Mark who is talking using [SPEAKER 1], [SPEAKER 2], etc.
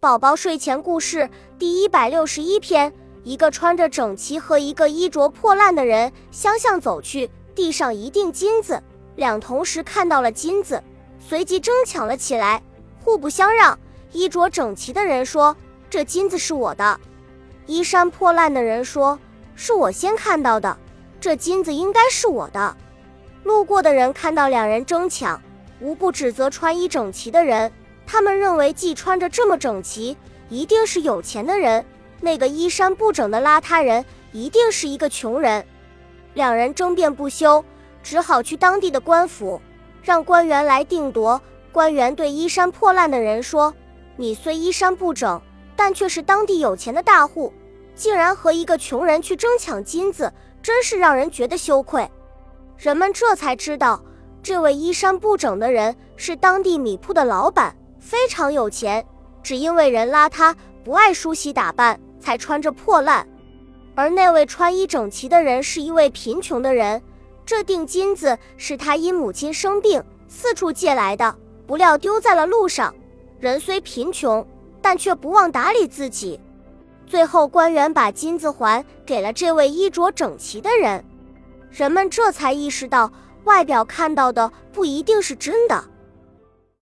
[SPEAKER 1] 宝宝睡前故事第一百六十一篇：一个穿着整齐和一个衣着破烂的人相向走去，地上一锭金子，两同时看到了金子，随即争抢了起来，互不相让。衣着整齐的人说：“这金子是我的。”衣衫破烂的人说：“是我先看到的，这金子应该是我的。”路过的人看到两人争抢，无不指责穿衣整齐的人。他们认为，既穿着这么整齐，一定是有钱的人；那个衣衫不整的邋遢人，一定是一个穷人。两人争辩不休，只好去当地的官府，让官员来定夺。官员对衣衫破烂的人说：“你虽衣衫不整，但却是当地有钱的大户，竟然和一个穷人去争抢金子，真是让人觉得羞愧。”人们这才知道，这位衣衫不整的人是当地米铺的老板。非常有钱，只因为人邋遢，不爱梳洗打扮，才穿着破烂。而那位穿衣整齐的人是一位贫穷的人，这锭金子是他因母亲生病四处借来的，不料丢在了路上。人虽贫穷，但却不忘打理自己。最后，官员把金子还给了这位衣着整齐的人。人们这才意识到，外表看到的不一定是真的。